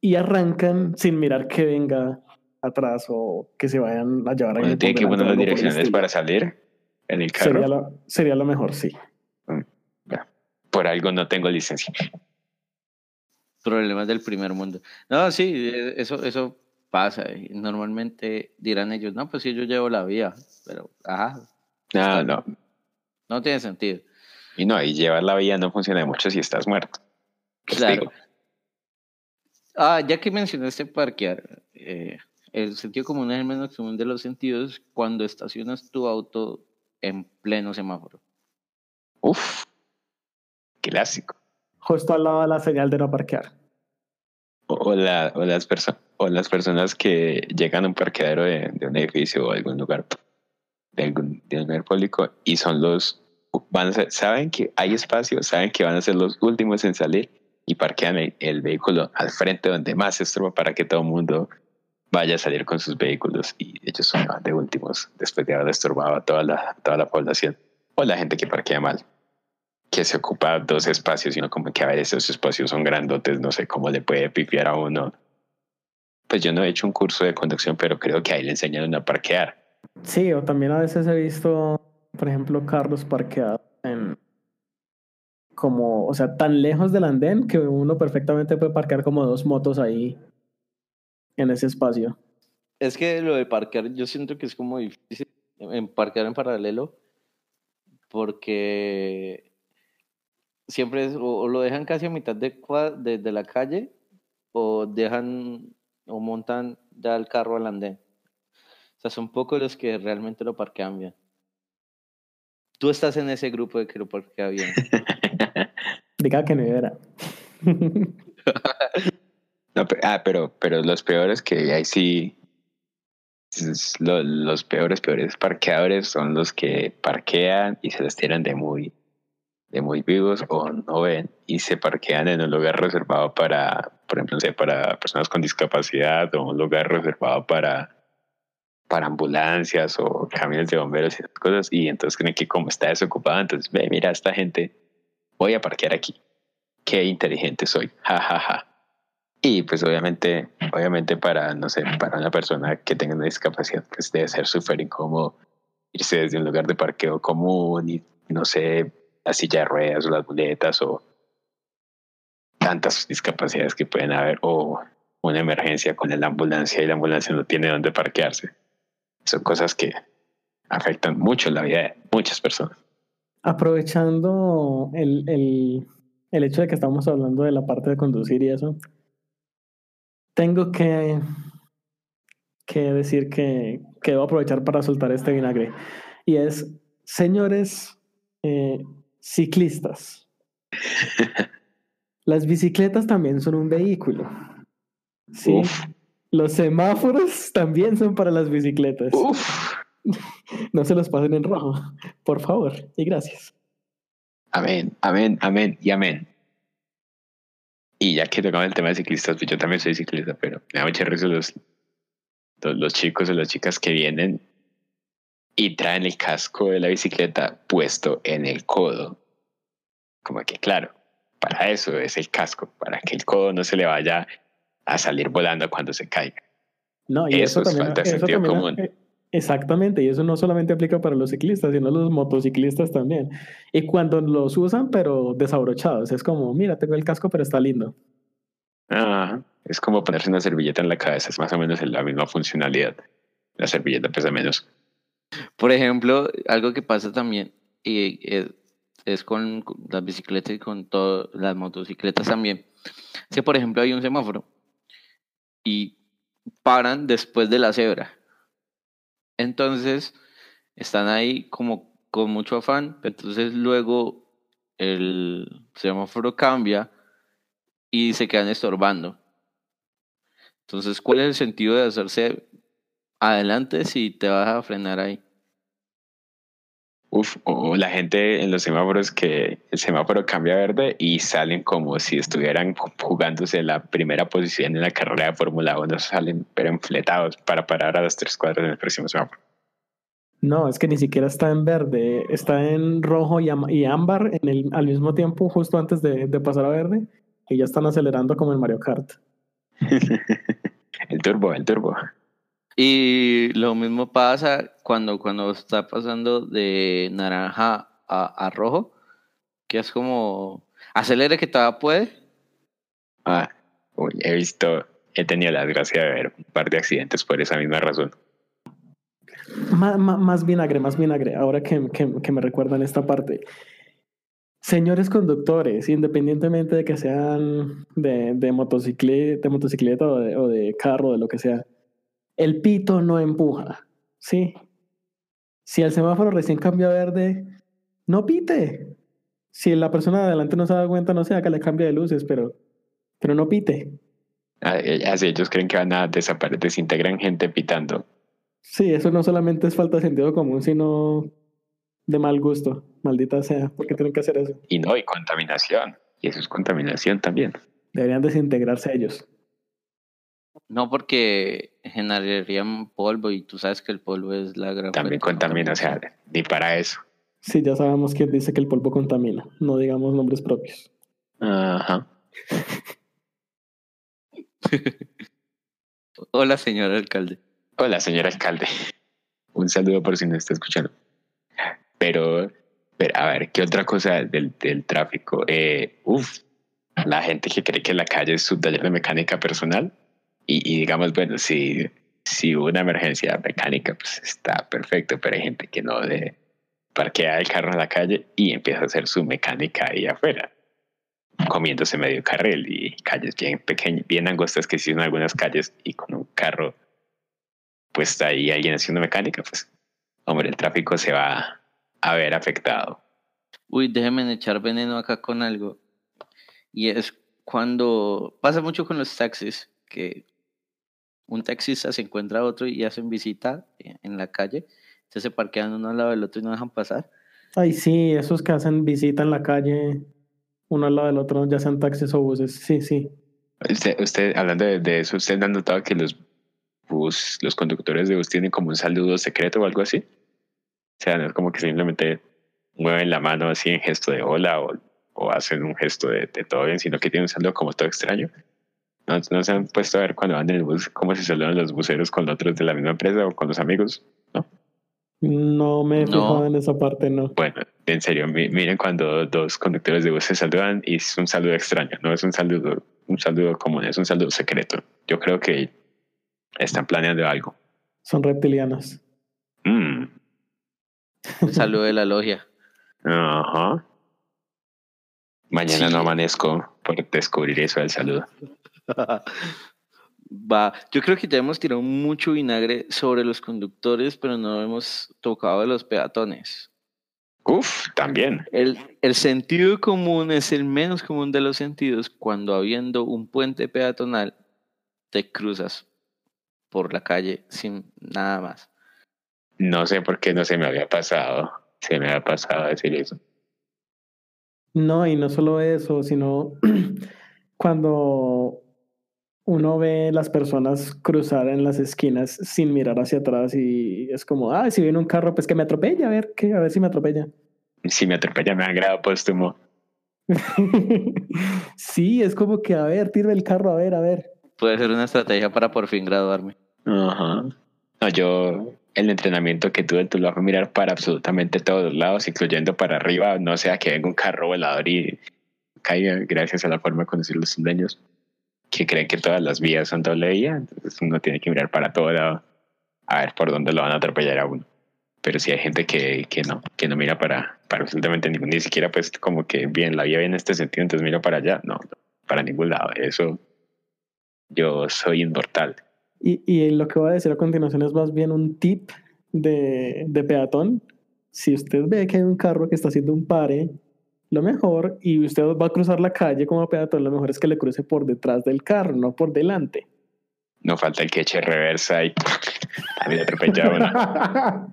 y arrancan sin mirar que venga atrás o que se vayan a llevar a tiene que poner las direccionales para salir en el carro. Sería lo, sería lo mejor, sí. Mm, por algo no tengo licencia. Problemas del primer mundo. No, sí, e, eso, eso pasa. Normalmente dirán ellos, no, pues sí, yo llevo la vía, pero, ajá. No, no. No tiene sentido. Y no, y llevar la vía no funciona mucho si estás muerto. Claro. Ah, ya que mencionaste parquear, eh, el sentido común es el menos común de los sentidos cuando estacionas tu auto en pleno semáforo. Uf, clásico. Justo al lado de la señal de no parquear. O, la, o, las, o las personas que llegan a un parqueadero de, un edificio o algún lugar de algún, de lugar público y son los van a ser, saben que hay espacio, saben que van a ser los últimos en salir y parquean el, vehículo al frente donde más estorba para que todo el mundo vaya a salir con sus vehículos y ellos son de últimos después de haber estorbado a toda la, toda la población o la gente que parquea mal que se ocupa dos espacios sino como que a ver esos espacios son grandotes no sé cómo le puede pifiar a uno. Pues yo no he hecho un curso de conducción pero creo que ahí le enseñan a parquear. Sí o también a veces he visto por ejemplo, carros parqueados en como, o sea, tan lejos del andén que uno perfectamente puede parquear como dos motos ahí en ese espacio. Es que lo de parquear, yo siento que es como difícil en parquear en paralelo porque siempre es, o, lo dejan casi a mitad de, de, de la calle o dejan o montan ya el carro al andén. O sea, son pocos los que realmente lo parquean bien. Tú estás en ese grupo de que lo parquea bien. Diga que no era. ah, pero, pero los peores que ahí sí. los peores, peores parqueadores son los que parquean y se les tiran de muy, de muy vivos o no ven y se parquean en un lugar reservado para, por ejemplo, para personas con discapacidad o un lugar reservado para para ambulancias o camiones de bomberos y esas cosas, y entonces creen que como está desocupado, entonces ve, mira, esta gente, voy a parquear aquí. Qué inteligente soy, jajaja. Ja, ja. Y pues obviamente, obviamente para, no sé, para una persona que tenga una discapacidad, pues debe ser súper incómodo irse desde un lugar de parqueo común y, no sé, la silla de ruedas o las muletas o tantas discapacidades que pueden haber o una emergencia con la ambulancia y la ambulancia no tiene dónde parquearse son cosas que afectan mucho la vida de muchas personas. Aprovechando el, el, el hecho de que estamos hablando de la parte de conducir y eso, tengo que, que decir que que debo aprovechar para soltar este vinagre. Y es, señores eh, ciclistas, las bicicletas también son un vehículo. Sí. Uf, Los semáforos también son para las bicicletas. uf. No se los pasen en rojo, por favor. Y gracias. Amén, amén, amén y amén. Y ya que tocamos el tema de ciclistas, pues yo también soy ciclista, pero me da mucha risa los, los, los chicos o las chicas que vienen y traen el casco de la bicicleta puesto en el codo. Como que, claro, para eso es el casco, para que el codo no se le vaya a salir volando cuando se caiga. No, y Eso eso, es también, falta de eso sentido también- común. Eh, Exactamente, y eso no solamente aplica para los ciclistas, sino los motociclistas también. Y cuando los usan, pero desabrochados, es como, mira, tengo el casco, pero está lindo. Ah, es como ponerse una servilleta en la cabeza, es más o menos la misma funcionalidad. La servilleta pesa menos. Por ejemplo, algo que pasa también y es, es con con las bicicletas y con todas las motocicletas también. Es que, por ejemplo, hay un semáforo y paran después de la cebra. Entonces, están ahí como con mucho afán, pero entonces luego el semáforo cambia y se quedan estorbando. Entonces, ¿cuál es el sentido de hacerse adelante si te vas a frenar ahí? Uf, o la gente en los semáforos que el semáforo cambia a verde y salen como si estuvieran jugándose la primera posición en la carrera de Fórmula 1, salen pero enfletados para parar a las tres cuadras en el próximo semáforo. No, es que ni siquiera está en verde, está en rojo y, y ámbar en el, al mismo tiempo, justo antes de, de pasar a verde, y ya están acelerando como en Mario Kart. el turbo, el turbo. Y lo mismo pasa cuando, cuando está pasando de naranja a, a rojo, que es como, acelere que todavía puede. Ah, uy, he visto, he tenido la desgracia de ver un par de accidentes por esa misma razón. Má- má- más vinagre, más vinagre, ahora que, que, que me recuerdan esta parte. Señores conductores, independientemente de que sean de, de, motocicleta, de motocicleta o de, o de carro, de lo que sea, el pito no empuja, ¿sí? Si el semáforo recién cambió a verde, no pite. Si la persona de adelante no se da cuenta, no sé, que le cambie de luces, pero, pero no pite. Ah, eh, Así ellos creen que van a desaparecer, desintegran gente pitando. Sí, eso no solamente es falta de sentido común, sino de mal gusto. Maldita sea, ¿por qué tienen que hacer eso? Y no, y contaminación. Y eso es contaminación también. Deberían desintegrarse ellos. No porque generarían polvo y tú sabes que el polvo es la gran... También contamina, o sea, ni para eso. Sí, ya sabemos quién dice que el polvo contamina. No digamos nombres propios. Ajá. Hola, señor alcalde. Hola, señor alcalde. Un saludo por si no está escuchando. Pero, pero a ver, ¿qué otra cosa del, del tráfico? Eh, uf, la gente que cree que la calle es su taller de mecánica personal. Y, y digamos, bueno, si, si hubo una emergencia mecánica, pues está perfecto, pero hay gente que no de parquea el carro en la calle y empieza a hacer su mecánica ahí afuera, comiéndose medio carril y calles bien pequeñas, bien angostas que sí son algunas calles y con un carro pues está ahí alguien haciendo mecánica, pues, hombre, el tráfico se va a ver afectado. Uy, déjenme echar veneno acá con algo. Y es cuando pasa mucho con los taxis, que un taxista se encuentra a otro y hacen visita en la calle, entonces se parquean uno al lado del otro y no dejan pasar. Ay, sí, esos que hacen visita en la calle, uno al lado del otro, ya sean taxis o buses. Sí, sí. Usted, usted hablando de, de eso, ¿usted ha notado que los bus, los conductores de bus tienen como un saludo secreto o algo así? O sea, no es como que simplemente mueven la mano así en gesto de hola o, o hacen un gesto de, de, todo bien, sino que tienen un saludo como todo extraño. ¿No, ¿No, se han puesto a ver cuando van en el bus cómo se saludan los buceros con otros de la misma empresa o con los amigos? ¿No? No me he No. fijado en esa parte, no. Bueno, en serio, mi- miren cuando dos conductores de bus se saludan y es un saludo extraño, no es un saludo, un saludo común, es un saludo secreto. Yo creo que están planeando algo. Son reptilianos. Mm, El saludo de la logia. Ajá. Mañana Sí. no amanezco por descubrir eso del saludo. Va, yo creo que ya hemos tirado mucho vinagre sobre los conductores, pero no hemos tocado de los peatones. Uf, también. El, el sentido común es el menos común de los sentidos cuando habiendo un puente peatonal te cruzas por la calle sin nada más. No sé por qué no se me había pasado. Se me había pasado decir eso. No, y no solo eso, sino cuando uno ve las personas cruzar en las esquinas sin mirar hacia atrás y es como, ah, si viene un carro, pues que me atropella, a ver, que, a ver si me atropella. Si me atropella me han grado póstumo. sí, es como que, a ver, tira el carro, a ver, a ver. Puede ser una estrategia para por fin graduarme. Ajá. No, yo, el entrenamiento que tuve, tú lo a mirar para absolutamente todos los lados, incluyendo para arriba, no sea que venga un carro volador y caiga gracias a la forma de conocer los sueños que creen que todas las vías son doble vía, entonces uno tiene que mirar para todo lado a ver por dónde lo van a atropellar a uno. Pero si hay gente que, que no, que no mira para, para absolutamente ningún, ni siquiera pues como que bien, la vía viene en este sentido, entonces miro para allá, no, para ningún lado, eso yo soy inmortal. Y, y lo que voy a decir a continuación es más bien un tip de, de peatón. Si usted ve que hay un carro que está haciendo un pare lo mejor, y usted va a cruzar la calle como peatón, lo mejor es que le cruce por detrás del carro, no por delante. No falta el que eche reversa y había atropellado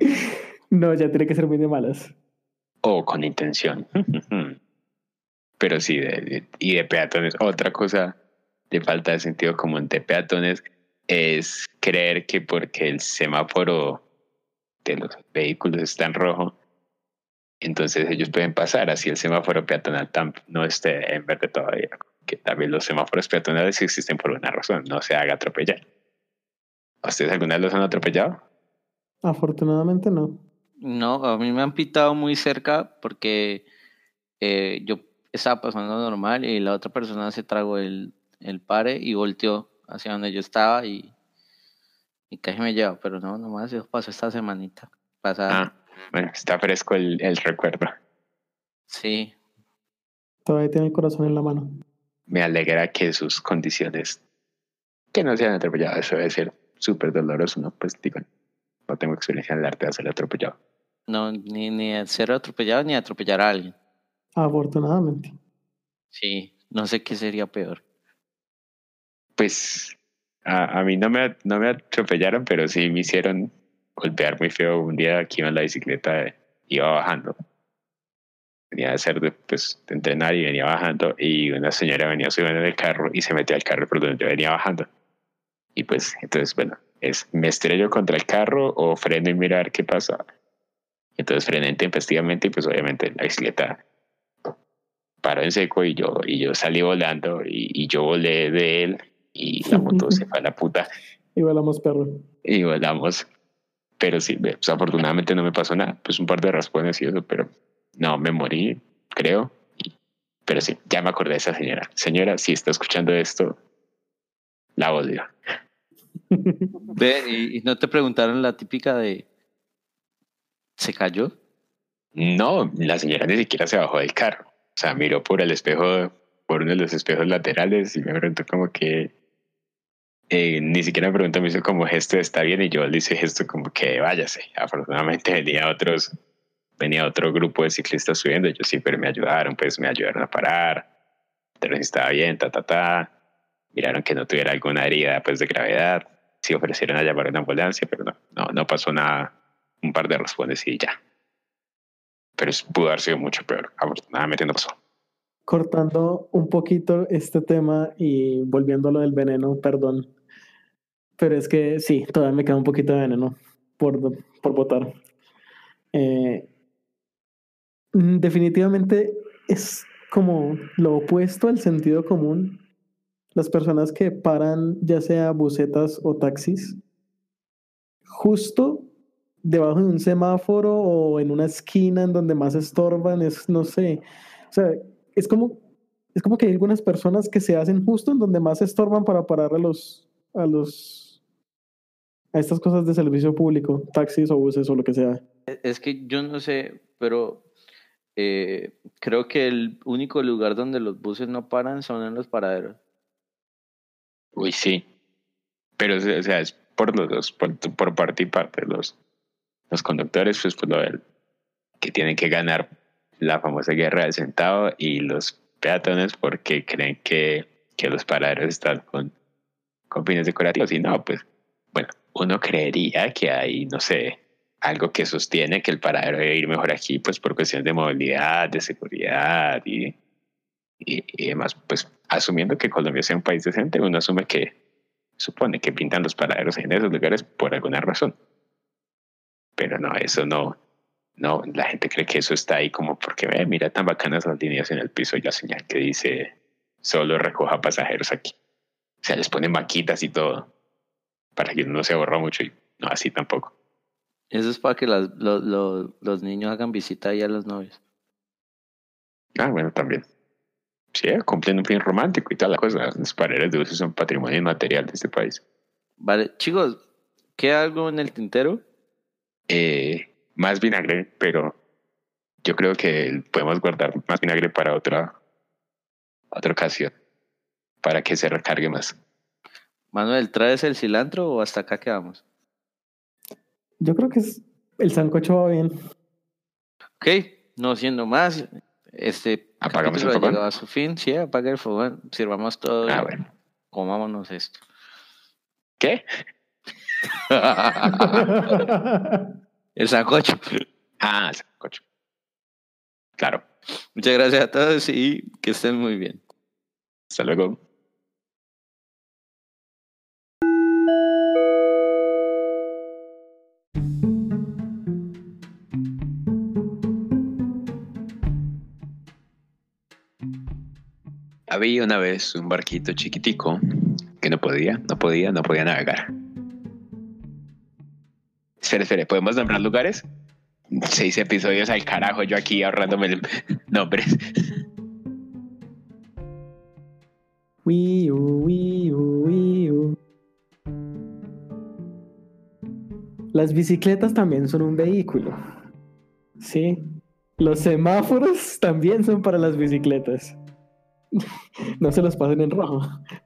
no, ya tiene que ser muy de malas. O con intención. Pero sí, de, y de peatones. Otra cosa de falta de sentido común de peatones es creer que porque el semáforo de los vehículos está en rojo, entonces ellos pueden pasar así el semáforo peatonal no esté en verde todavía. Que también los semáforos peatonales existen por una razón, no se haga atropellar. ¿Ustedes alguna vez los han atropellado? Afortunadamente no. No, a mí me han pitado muy cerca porque eh, yo estaba pasando normal y la otra persona se tragó el, el pare y volteó hacia donde yo estaba y, y casi me lleva, pero no, nomás eso pasó esta semanita pasada. Ah. Bueno, está fresco el, el recuerdo. Sí. Todavía tiene el corazón en la mano. Me alegra que sus condiciones que no sean atropelladas, eso debe ser súper doloroso, ¿no? Pues digo, no tengo experiencia en el arte de ser atropellado. No, ni, ni ser atropellado ni atropellar a alguien. Afortunadamente. Sí, no sé qué sería peor. Pues a, a mí no me, no me atropellaron, pero sí me hicieron golpear muy feo. Un día aquí en la bicicleta iba bajando. Venía a hacer de, pues, de entrenar y venía bajando y una señora venía subiendo en el carro y se metió al carro por donde yo venía bajando. Y pues, entonces, bueno, es, ¿me estrello contra el carro o freno y mirar qué pasa? Entonces frené intempestivamente y pues obviamente la bicicleta paró en seco y yo, y yo salí volando y, y yo volé de él y la moto se fue a la puta. Y volamos, perro. Y volamos. Pero sí, pues, afortunadamente no me pasó nada. Pues un par de raspones y eso, pero no, me morí, creo. Pero sí, ya me acordé de esa señora. Señora, si está escuchando esto, la odio. Ve, ¿y, no te preguntaron la típica de ¿se cayó? No, la señora ni siquiera se bajó del carro. O sea, miró por el espejo, por uno de los espejos laterales y me preguntó como que eh, ni siquiera me preguntó, me hizo como gesto está bien y yo le hice gesto como que váyase. Afortunadamente venía otros, venía otro grupo de ciclistas subiendo, ellos sí, pero me ayudaron, pues me ayudaron a parar, pero estaba bien, ta, ta, ta. Miraron que no tuviera alguna herida pues de gravedad, sí ofrecieron a llamar a una ambulancia, pero no, no, no pasó nada, un par de respondes y ya. Pero pudo haber sido mucho peor, afortunadamente no pasó cortando un poquito este tema y volviendo a lo del veneno, perdón. Pero es que sí, todavía me queda un poquito de veneno por, por votar. Eh, definitivamente es como lo opuesto al sentido común. Las personas que paran, ya sea bucetas o taxis, justo debajo de un semáforo o en una esquina en donde más estorban, es, no sé, o sea, es como, es como que hay algunas personas que se hacen justo en donde más estorban para parar a los, a los, a estas cosas de servicio público, taxis o buses o lo que sea. Es que yo no sé, pero eh, creo que el único lugar donde los buses no paran son en los paraderos. Uy, sí. Pero, o sea, es por los dos, por, por parte y parte. Los, los conductores, pues, por lo del, que tienen que ganar la famosa guerra del centavo y los peatones porque creen que, que los paraderos están con, con fines decorativos. Y no, pues, bueno, uno creería que hay, no sé, algo que sostiene que el paradero debe ir mejor aquí, pues por cuestiones de movilidad, de seguridad y, y, y, demás. Pues asumiendo que Colombia sea un país decente, uno asume que supone que pintan los paraderos en esos lugares por alguna razón. Pero no, eso no, no, la gente cree que eso está ahí como porque, ve, mira tan bacanas las líneas en el piso y la señal que dice solo recoja pasajeros aquí. O sea, les ponen maquitas y todo para que no se ahorra mucho y no, así tampoco. Eso es para que las, lo, lo, los niños hagan visita ahí a los novios. Ah, bueno, también. Sí, cumplen un fin romántico y toda la cosa. Las paredes de uso son patrimonio inmaterial de este país. Vale, chicos, ¿queda algo en el tintero? Eh, más vinagre, pero yo creo que podemos guardar más vinagre para otra, otra ocasión, para que se recargue más. Manuel, ¿traes el cilantro o hasta acá quedamos? Yo creo que es, el sancocho va bien. Ok, no siendo más, este apagamos el fogón. llegado a su fin. Sí, apaga el fogón, sirvamos todo. Ah, bueno. Comámonos esto. ¿Qué? el sancocho. Ah, sancocho. Claro. Muchas gracias a todos y que estén muy bien. Hasta luego. Había una vez un barquito chiquitico que no podía, no podía, no podía navegar. Espere, espere, ¿podemos nombrar lugares? Seis episodios al carajo, yo aquí ahorrándome el- nombres. Wii U, Wii U, Wii U. Las bicicletas también son un vehículo. Sí. Los semáforos también son para las bicicletas. No se los pasen en rojo,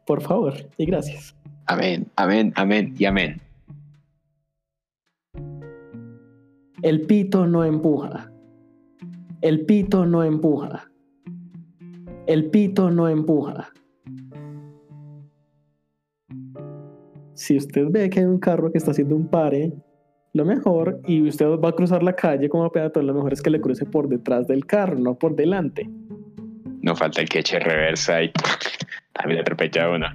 por favor, y gracias. Amén, amén, amén y amén. El pito no empuja. El pito no empuja. El pito no empuja. Si usted ve que hay un carro que está haciendo un pare, lo mejor, y usted va a cruzar la calle como peatón, lo mejor es que le cruce por detrás del carro, no por delante. No falta el que eche reversa y también atropella a uno.